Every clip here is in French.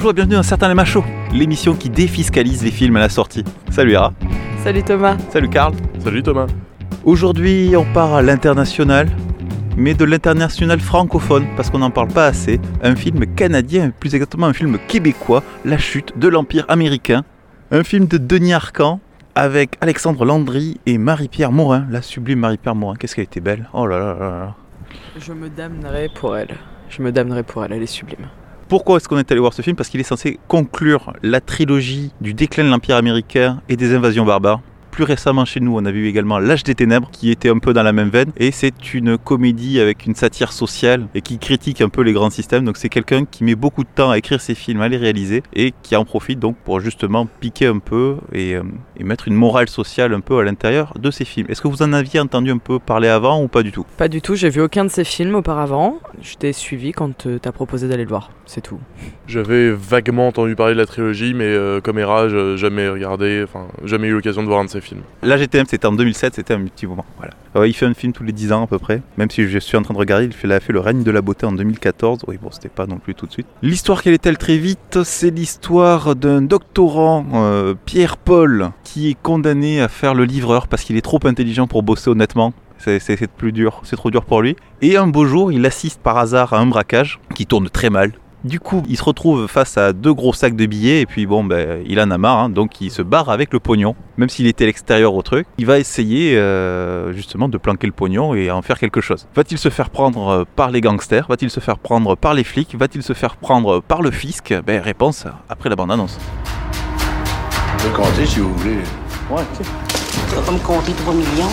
Bonjour et bienvenue dans Certains les Machos, l'émission qui défiscalise les films à la sortie. Salut Ira. Salut Thomas. Salut Karl. Salut Thomas. Aujourd'hui, on part à l'international, mais de l'international francophone, parce qu'on n'en parle pas assez. Un film canadien, plus exactement un film québécois, La chute de l'Empire américain. Un film de Denis Arcan, avec Alexandre Landry et Marie-Pierre Morin, la sublime Marie-Pierre Morin. Qu'est-ce qu'elle était belle Oh là là là là. Je me damnerai pour elle. Je me damnerai pour elle, elle est sublime. Pourquoi est-ce qu'on est allé voir ce film? Parce qu'il est censé conclure la trilogie du déclin de l'Empire américain et des invasions barbares. Plus récemment chez nous, on a vu également L'âge des ténèbres, qui était un peu dans la même veine. Et c'est une comédie avec une satire sociale et qui critique un peu les grands systèmes. Donc c'est quelqu'un qui met beaucoup de temps à écrire ses films, à les réaliser, et qui en profite donc pour justement piquer un peu et, euh, et mettre une morale sociale un peu à l'intérieur de ses films. Est-ce que vous en aviez entendu un peu parler avant ou pas du tout? Pas du tout, j'ai vu aucun de ses films auparavant. Je t'ai suivi quand euh, t'as proposé d'aller le voir, c'est tout. J'avais vaguement entendu parler de la trilogie, mais euh, comme Era, j'ai jamais regardé, enfin, jamais eu l'occasion de voir un de ses films. Là, GTM, c'était en 2007, c'était un petit moment. Voilà. Ouais, il fait un film tous les 10 ans à peu près. Même si je suis en train de regarder, il a fait Le règne de la beauté en 2014. Oui, bon, c'était pas non plus tout de suite. L'histoire, quelle est-elle très vite? C'est l'histoire d'un doctorant, euh, Pierre-Paul, qui est condamné à faire le livreur parce qu'il est trop intelligent pour bosser honnêtement. C'est plus dur, c'est trop dur pour lui. Et un beau jour, il assiste par hasard à un braquage qui tourne très mal. Du coup, il se retrouve face à deux gros sacs de billets et puis bon, ben, il en a marre, hein, donc il se barre avec le pognon, même s'il était à l'extérieur au truc. Il va essayer euh, justement de planquer le pognon et en faire quelque chose. Va-t-il se faire prendre euh, par les gangsters? Va-t-il se faire prendre par les flics? Va-t-il se faire prendre par le fisc? Ben réponse après la bande-annonce. Je peux compter si vous voulez. Ouais, Tu vas pas me compter 3 millions?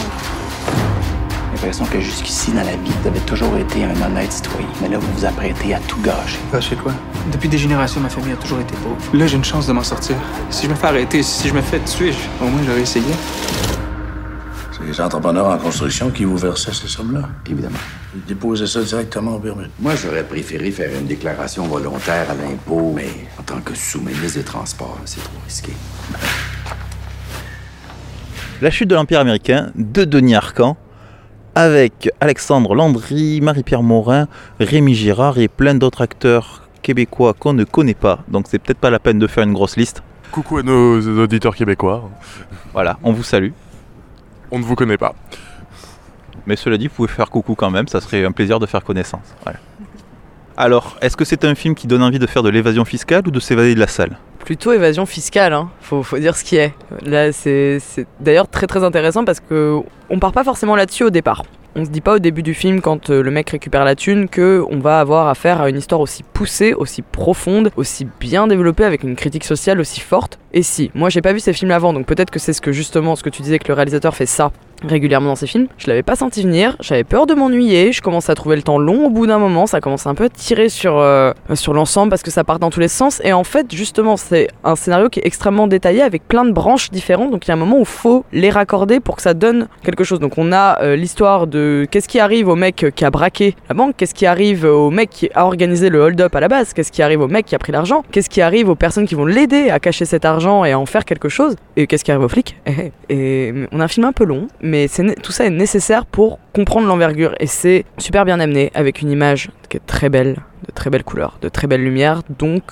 J'ai l'impression que jusqu'ici, dans la vie, vous avez toujours été un honnête citoyen. Mais là, vous vous apprêtez à tout gâcher. Gâcher quoi? Depuis des générations, ma famille a toujours été pauvre. Là, j'ai une chance de m'en sortir. Si je me fais arrêter, si je me fais tuer, je- au moins j'aurais essayé. C'est les entrepreneurs en construction qui vous versaient ces sommes-là? Évidemment. Ils déposaient ça directement au permis. Moi, j'aurais préféré faire une déclaration volontaire à l'impôt, mais en tant que sous-ministre des Transports, c'est trop risqué. La chute de l'Empire américain de Denis Arcan avec Alexandre Landry, Marie-Pierre Morin, Rémi Girard et plein d'autres acteurs québécois qu'on ne connaît pas. Donc c'est peut-être pas la peine de faire une grosse liste. Coucou à nos auditeurs québécois. Voilà, on vous salue. On ne vous connaît pas. Mais cela dit, vous pouvez faire coucou quand même, ça serait un plaisir de faire connaissance. Voilà. Alors, est-ce que c'est un film qui donne envie de faire de l'évasion fiscale ou de s'évader de la salle? Plutôt évasion fiscale, hein. faut, dire ce qui est. Là, c'est c'est d'ailleurs très très intéressant parce que on part pas forcément là-dessus au départ. On se dit pas au début du film quand euh, le mec récupère la thune que on va avoir affaire à une histoire aussi poussée, aussi profonde, aussi bien développée avec une critique sociale aussi forte. Et si, moi j'ai pas vu ces films avant, donc peut-être que c'est ce que justement ce que tu disais que le réalisateur fait ça régulièrement dans ses films. Je l'avais pas senti venir, j'avais peur de m'ennuyer, je commençais à trouver le temps long au bout d'un moment, ça commence un peu à tirer sur, euh, sur l'ensemble parce que ça part dans tous les sens. Et en fait, justement, c'est un scénario qui est extrêmement détaillé avec plein de branches différentes, donc il y a un moment où faut les raccorder pour que ça donne quelque chose. Donc on a euh, l'histoire de qu'est-ce qui arrive au mec qui a braqué la banque, qu'est-ce qui arrive au mec qui a organisé le hold-up à la base, qu'est-ce qui arrive au mec qui a pris l'argent, qu'est-ce qui arrive aux personnes qui vont l'aider à cacher cet argent et à en faire quelque chose, et qu'est-ce qui arrive aux flics. Et on a un film un peu long, mais tout ça est nécessaire pour comprendre l'envergure et c'est super bien amené avec une image qui est très belle, de très belles couleurs, de très belles lumières. Donc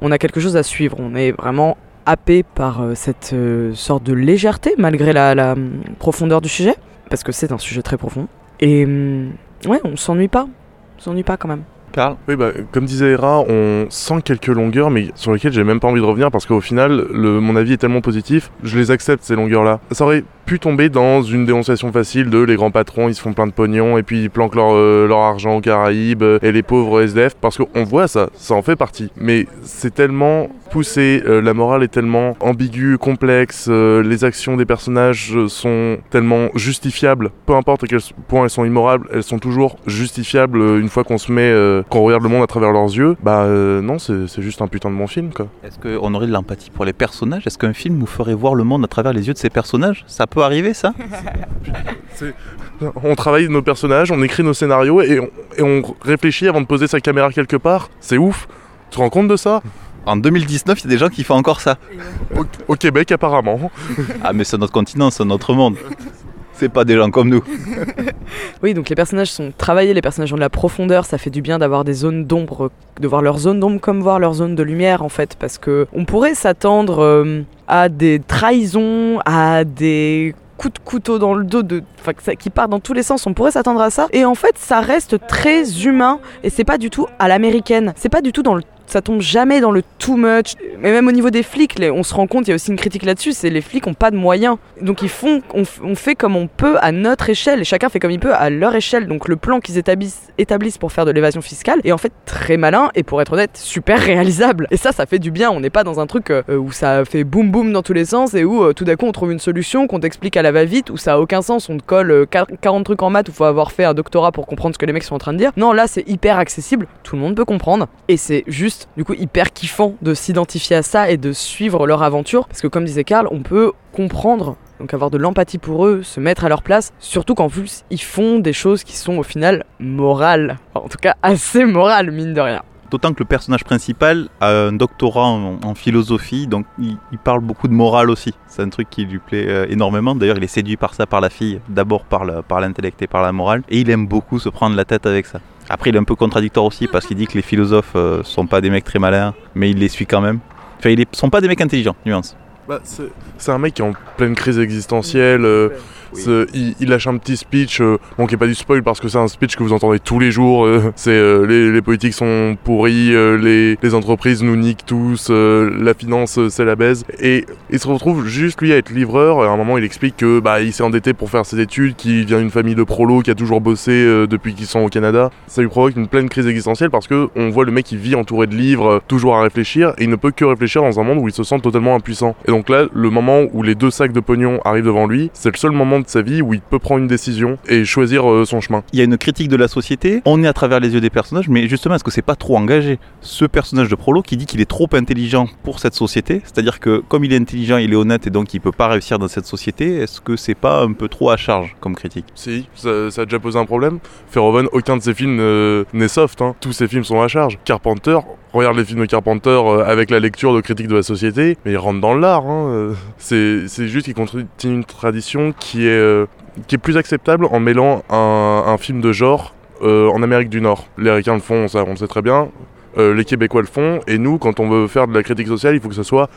on a quelque chose à suivre. On est vraiment happé par euh, cette euh, sorte de légèreté malgré la, la, hum, profondeur du sujet, parce que c'est un sujet très profond. Et hum, ouais, on s'ennuie pas, on s'ennuie pas quand même. Oui, bah, comme disait Era, on sent quelques longueurs, mais sur lesquelles j'ai même pas envie de revenir parce qu'au final, le, mon avis est tellement positif, je les accepte ces longueurs-là. Ça aurait pu tomber dans une dénonciation facile de les grands patrons, ils se font plein de pognon et puis ils planquent leur, euh, argent aux Caraïbes euh, et les pauvres SDF, parce qu'on voit ça, ça en fait partie. Mais c'est tellement poussé, euh, la morale est tellement ambiguë, complexe, les actions des personnages sont tellement justifiables, peu importe à quel point elles sont immorables, elles sont toujours justifiables une fois qu'on se met, euh, qu'on regarde le monde à travers leurs yeux. Bah euh, non, c'est juste un putain de bon film quoi. Est-ce qu'on aurait de l'empathie pour les personnages? Est-ce qu'un film nous ferait voir le monde à travers les yeux de ces personnages? Ça peut arriver ça? On travaille nos personnages, on écrit nos scénarios et on, et on réfléchit avant de poser sa caméra quelque part. C'est ouf. Tu te rends compte de ça? En 2019, il y a des gens qui font encore ça. au, au Québec apparemment. Ah mais c'est notre continent, c'est notre monde. C'est pas des gens comme nous. Oui, donc les personnages sont travaillés, les personnages ont de la profondeur, ça fait du bien d'avoir des zones d'ombre, de voir leurs zones d'ombre comme voir leurs zones de lumière en fait, parce que on pourrait s'attendre euh, à des trahisons, à des coups de couteau dans le dos de, ça- qui part dans tous les sens, on pourrait s'attendre à ça. Et en fait, ça reste très humain et c'est pas du tout à l'américaine. C'est pas du tout dans le ça tombe jamais dans le too much. Mais même au niveau des flics, on se rend compte, il y a aussi une critique là-dessus, c'est les flics ont pas de moyens. Donc ils font, on, fait comme on peut à notre échelle, et chacun fait comme il peut à leur échelle. Donc le plan qu'ils établissent, pour faire de l'évasion fiscale est en fait très malin et pour être honnête, super réalisable. Et ça, ça fait du bien. On n'est pas dans un truc euh, où ça fait boum boum dans tous les sens et où euh, tout d'un coup on trouve une solution qu'on t'explique à la va-vite, où ça a aucun sens, on te colle euh, quar- 40 trucs en maths où faut avoir fait un doctorat pour comprendre ce que les mecs sont en train de dire. Non, là c'est hyper accessible, tout le monde peut comprendre et c'est juste du coup hyper kiffant de s'identifier à ça et de suivre leur aventure parce que comme disait Karl, on peut comprendre donc avoir de l'empathie pour eux, se mettre à leur place, surtout qu'en plus ils font des choses qui sont au final morales, en tout cas assez morales mine de rien. D'autant que le personnage principal a un doctorat en, philosophie, donc il, parle beaucoup de morale aussi. C'est un truc qui lui plaît euh, énormément. D'ailleurs, il est séduit par ça, par la fille, d'abord par le- par l'intellect et par la morale, et il aime beaucoup se prendre la tête avec ça. Après, il est un peu contradictoire aussi parce qu'il dit que les philosophes euh, sont pas des mecs très malins, mais il les suit quand même. Enfin, ils sont pas des mecs intelligents, nuance. Bah, c'est un mec qui est en pleine crise existentielle. euh, il, lâche un petit speech, euh, bon qui est pas du spoil parce que c'est un speech que vous entendez tous les jours. euh, c'est euh, les, politiques sont pourris, euh, les, entreprises nous niquent tous, la finance c'est la baise. Et il se retrouve juste lui à être livreur. À un moment il explique que bah il s'est endetté pour faire ses études, qu'il vient d'une famille de prolos, qui a toujours bossé depuis qu'ils sont au Canada. Ça lui provoque une pleine crise existentielle parce que on voit le mec qui vit entouré de livres, toujours à réfléchir, et il ne peut que réfléchir dans un monde où il se sent totalement impuissant. Et donc là, le moment où les deux sacs de pognon arrivent devant lui, c'est le seul moment de sa vie où il peut prendre une décision et choisir euh, son chemin. Il y a une critique de la société, on est à travers les yeux des personnages, mais justement, est-ce que c'est pas trop engagé Ce personnage de Prolo qui dit qu'il est trop intelligent pour cette société, c'est-à-dire que comme il est intelligent, il est honnête et donc il peut pas réussir dans cette société, est-ce que c'est pas un peu trop à charge comme critique? Si, ça, ça a déjà posé un problème. Verhoeven, aucun de ses films euh, n'est soft, hein. tous ses films sont à charge. Carpenter, regarde les films de Carpenter euh, avec la lecture de critiques de la société, mais il rentre dans l'art. Hein. C'est c'est juste qu'il continue une tradition qui est, euh, qui est plus acceptable en mêlant un, film de genre euh, en Amérique du Nord. Les Américains le font, ça on le sait très bien. Euh, les Québécois le font, et nous, quand on veut faire de la critique sociale, il faut que ce soit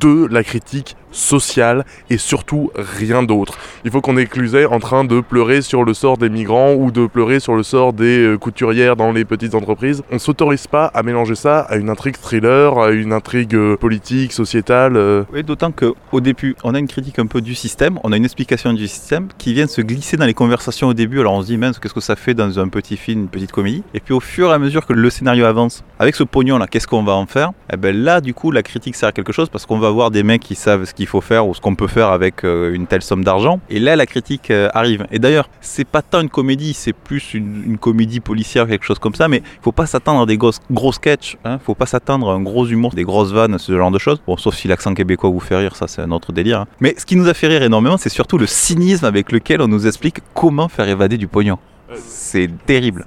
de la critique sociale et surtout rien d'autre. Il faut qu'on ait en train de pleurer sur le sort des migrants ou de pleurer sur le sort des euh, couturières dans les petites entreprises. On s'autorise pas à mélanger ça à une intrigue thriller, à une intrigue euh, politique, sociétale. euh. Oui, d'autant qu'au début, on a une critique un peu du système, on a une explication du système qui vient se glisser dans les conversations au début. Alors on se dit, mince, qu'est-ce que ça fait dans un petit film, une petite comédie? Et puis au fur et à mesure que le scénario avance, avec ce pognon là, qu'est-ce qu'on va en faire? Et ben là, du coup, la critique sert à quelque chose parce qu'on va voir des mecs qui savent ce qu'il faut faire ou ce qu'on peut faire avec euh, une telle somme d'argent. Et là, la critique euh, arrive. Et d'ailleurs, c'est pas tant une comédie, c'est plus une, comédie policière, quelque chose comme ça. Mais il faut pas s'attendre à des gros, gros sketchs. Hein, faut pas s'attendre à un gros humour, des grosses vannes, ce genre de choses. Bon, sauf si l'accent québécois vous fait rire, ça c'est un autre délire. hein. Mais ce qui nous a fait rire énormément, c'est surtout le cynisme avec lequel on nous explique comment faire évader du pognon. C'est terrible.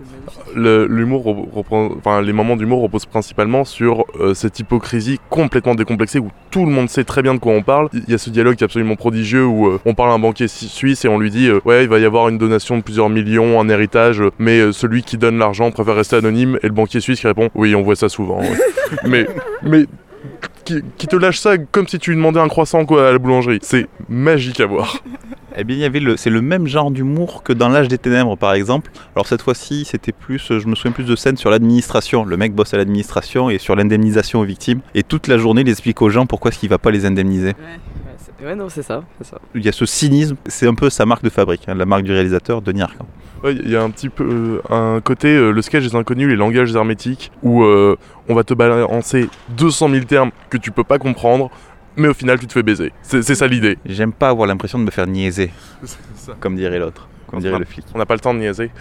Le- L'humour re- reprend, enfin les moments d'humour reposent principalement sur euh, cette hypocrisie complètement décomplexée où tout le monde sait très bien de quoi on parle. Il y a ce dialogue qui est absolument prodigieux où euh, on parle à un banquier suisse et on lui dit euh, ouais il va y avoir une donation de plusieurs millions, un héritage, mais celui qui donne l'argent préfère rester anonyme et le banquier suisse qui répond oui on voit ça souvent. mais mais qui, qui te lâche ça comme si tu lui demandais un croissant quoi à la boulangerie. C'est magique à voir. Eh bien, il y avait le, c'est le même genre d'humour que dans l'âge des ténèbres, par exemple. Alors cette fois-ci, c'était plus, je me souviens plus de scènes sur l'administration. Le mec bosse à l'administration et sur l'indemnisation aux victimes. Et toute la journée, il explique aux gens pourquoi est-ce qu'il va pas les indemniser. Ouais, non, c'est ça, c'est ça. Il y a ce cynisme, c'est un peu sa marque de fabrique, hein, la marque du réalisateur, Denis Arcand. Ouais, il y a un petit peu euh, un côté, euh, le sketch des inconnus, les langages hermétiques, où euh, on va te balancer 200 000 termes que tu peux pas comprendre, mais au final tu te fais baiser. C'est ça l'idée. J'aime pas avoir l'impression de me faire niaiser, ça. comme dirait l'autre, comme dirait le flic. On n'a pas le temps de niaiser.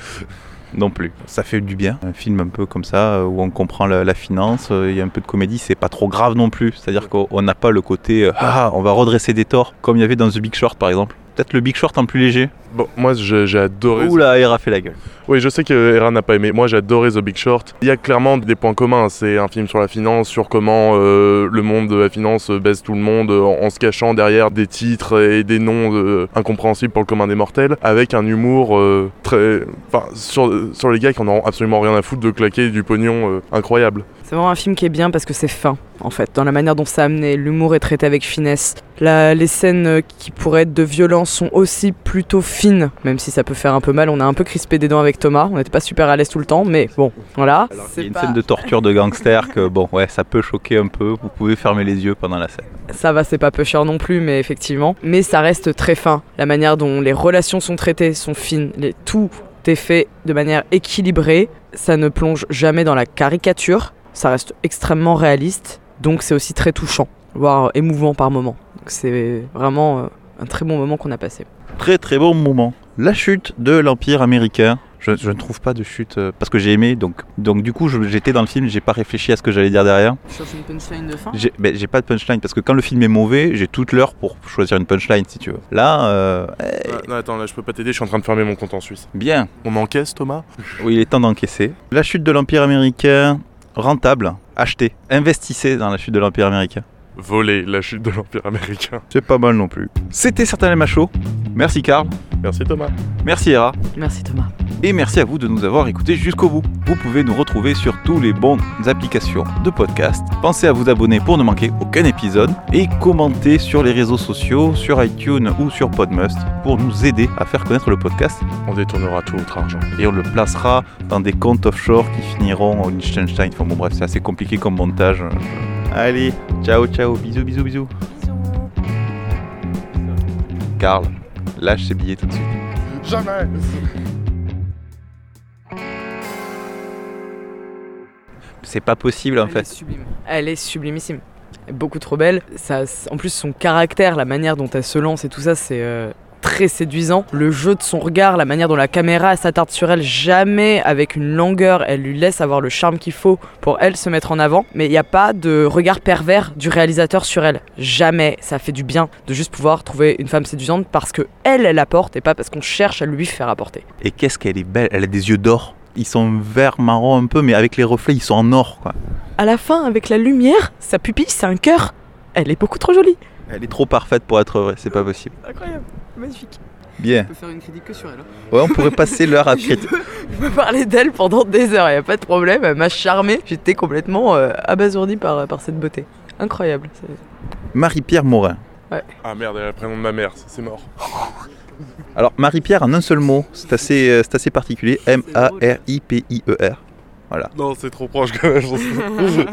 Non plus. Ça fait du bien. Un film un peu comme ça, euh, où on comprend la, finance, euh, il y a un peu de comédie, c'est pas trop grave non plus. C'est-à-dire qu'on on n'a pas le côté euh, ah, on va redresser des torts, comme il y avait dans The Big Short par exemple. Peut-être le Big Short en plus léger. Bon, moi j'ai adoré. Oula, Hera fait la gueule. Oui, je sais que Hera n'a pas aimé. Moi, j'ai adoré The Big Short. Il y a clairement des points communs. C'est un film sur la finance, sur comment euh, le monde de la finance baisse tout le monde euh, en, en se cachant derrière des titres et des noms euh, incompréhensibles pour le commun des mortels, avec un humour euh, très, enfin, sur, sur les gars qui en ont absolument rien à foutre de claquer du pognon euh, incroyable. C'est vraiment un film qui est bien parce que c'est fin, en fait, dans la manière dont c'est amené. L'humour est traité avec finesse. La- les scènes qui pourraient être de violence sont aussi plutôt fines, même si ça peut faire un peu mal. On a un peu crispé des dents avec Thomas. On n'était pas super à l'aise tout le temps, mais bon, voilà. Il y a C'est une pas- scène de torture de gangster que, bon, ouais, ça peut choquer un peu. Vous pouvez fermer les yeux pendant la scène. Ça va, c'est pas peu cher non plus, mais effectivement. Mais ça reste très fin. La manière dont les relations sont traitées sont fines. Les- tout est fait de manière équilibrée. Ça ne plonge jamais dans la caricature. Ça reste extrêmement réaliste. Donc c'est aussi très touchant, voire émouvant par moment. Donc c'est vraiment euh, un très bon moment qu'on a passé. Très très bon moment. La chute de l'Empire américain. Je, je ne trouve pas de chute euh, parce que j'ai aimé, donc, donc du coup j'étais dans le film, j'ai pas réfléchi à ce que j'allais dire derrière. Sauf une punchline de fin J'ai ben, j'ai pas de punchline parce que quand le film est mauvais, j'ai toute l'heure pour choisir une punchline si tu veux. Là, euh, Ah, non, attends, là, je peux pas t'aider. Je suis en train de fermer mon compte en Suisse. bien. On encaisse, Thomas? Oui, il est temps d'encaisser. La chute de l'Empire américain, rentable, achetez, investissez dans la chute de l'Empire américain. Voler la chute de l'Empire américain. C'est pas mal non plus. C'était certainement macho. Merci Karl, Merci, Thomas. merci Hera, Merci Thomas. et merci à vous de nous avoir écoutés jusqu'au bout. Vous pouvez nous retrouver sur tous les bonnes applications de podcast. Pensez à vous abonner pour ne manquer aucun épisode et commentez sur les réseaux sociaux, sur iTunes ou sur Podmust pour nous aider à faire connaître le podcast On détournera tout votre argent. et on le placera dans des comptes offshore qui finiront au Liechtenstein. Enfin bon bref, c'est assez compliqué comme montage. Allez, ciao ciao, bisous bisous bisous. Karl, lâche ses billets tout de suite. Jamais C'est pas possible en Elle fait. est sublime. Elle est sublimissime. Beaucoup trop belle. Ça, en plus, son caractère, la manière dont elle se lance et tout ça, c'est euh, très séduisant. Le jeu de son regard, la manière dont la caméra s'attarde sur elle, jamais avec une longueur, elle lui laisse avoir le charme qu'il faut pour elle se mettre en avant. Mais il n'y a pas de regard pervers du réalisateur sur elle. Jamais. Ça fait du bien de juste pouvoir trouver une femme séduisante parce que elle, elle apporte et pas parce qu'on cherche à lui faire apporter. Et qu'est-ce qu'elle est belle, elle a des yeux d'or. Ils sont vert marron un peu, mais avec les reflets, ils sont en or quoi. À la fin, avec la lumière, sa pupille, c'est un cœur. Elle est beaucoup trop jolie. Elle est trop parfaite pour être vraie, c'est pas possible. Incroyable, magnifique. Bien. peut faire une critique que sur elle. Ouais, on pourrait passer l'heure à critiquer. Je peux parler d'elle pendant des heures, y a pas de problème. Elle m'a charmé. J'étais complètement euh, abasourdi par, par cette beauté. Incroyable. Marie-Pierre Morin. Ah merde, elle a le prénom de ma mère, c'est mort. Alors, Marie-Pierre en un seul mot, c'est assez, euh, c'est assez particulier. M-A-R-I-P-I-E-R. Non, c'est trop proche quand même.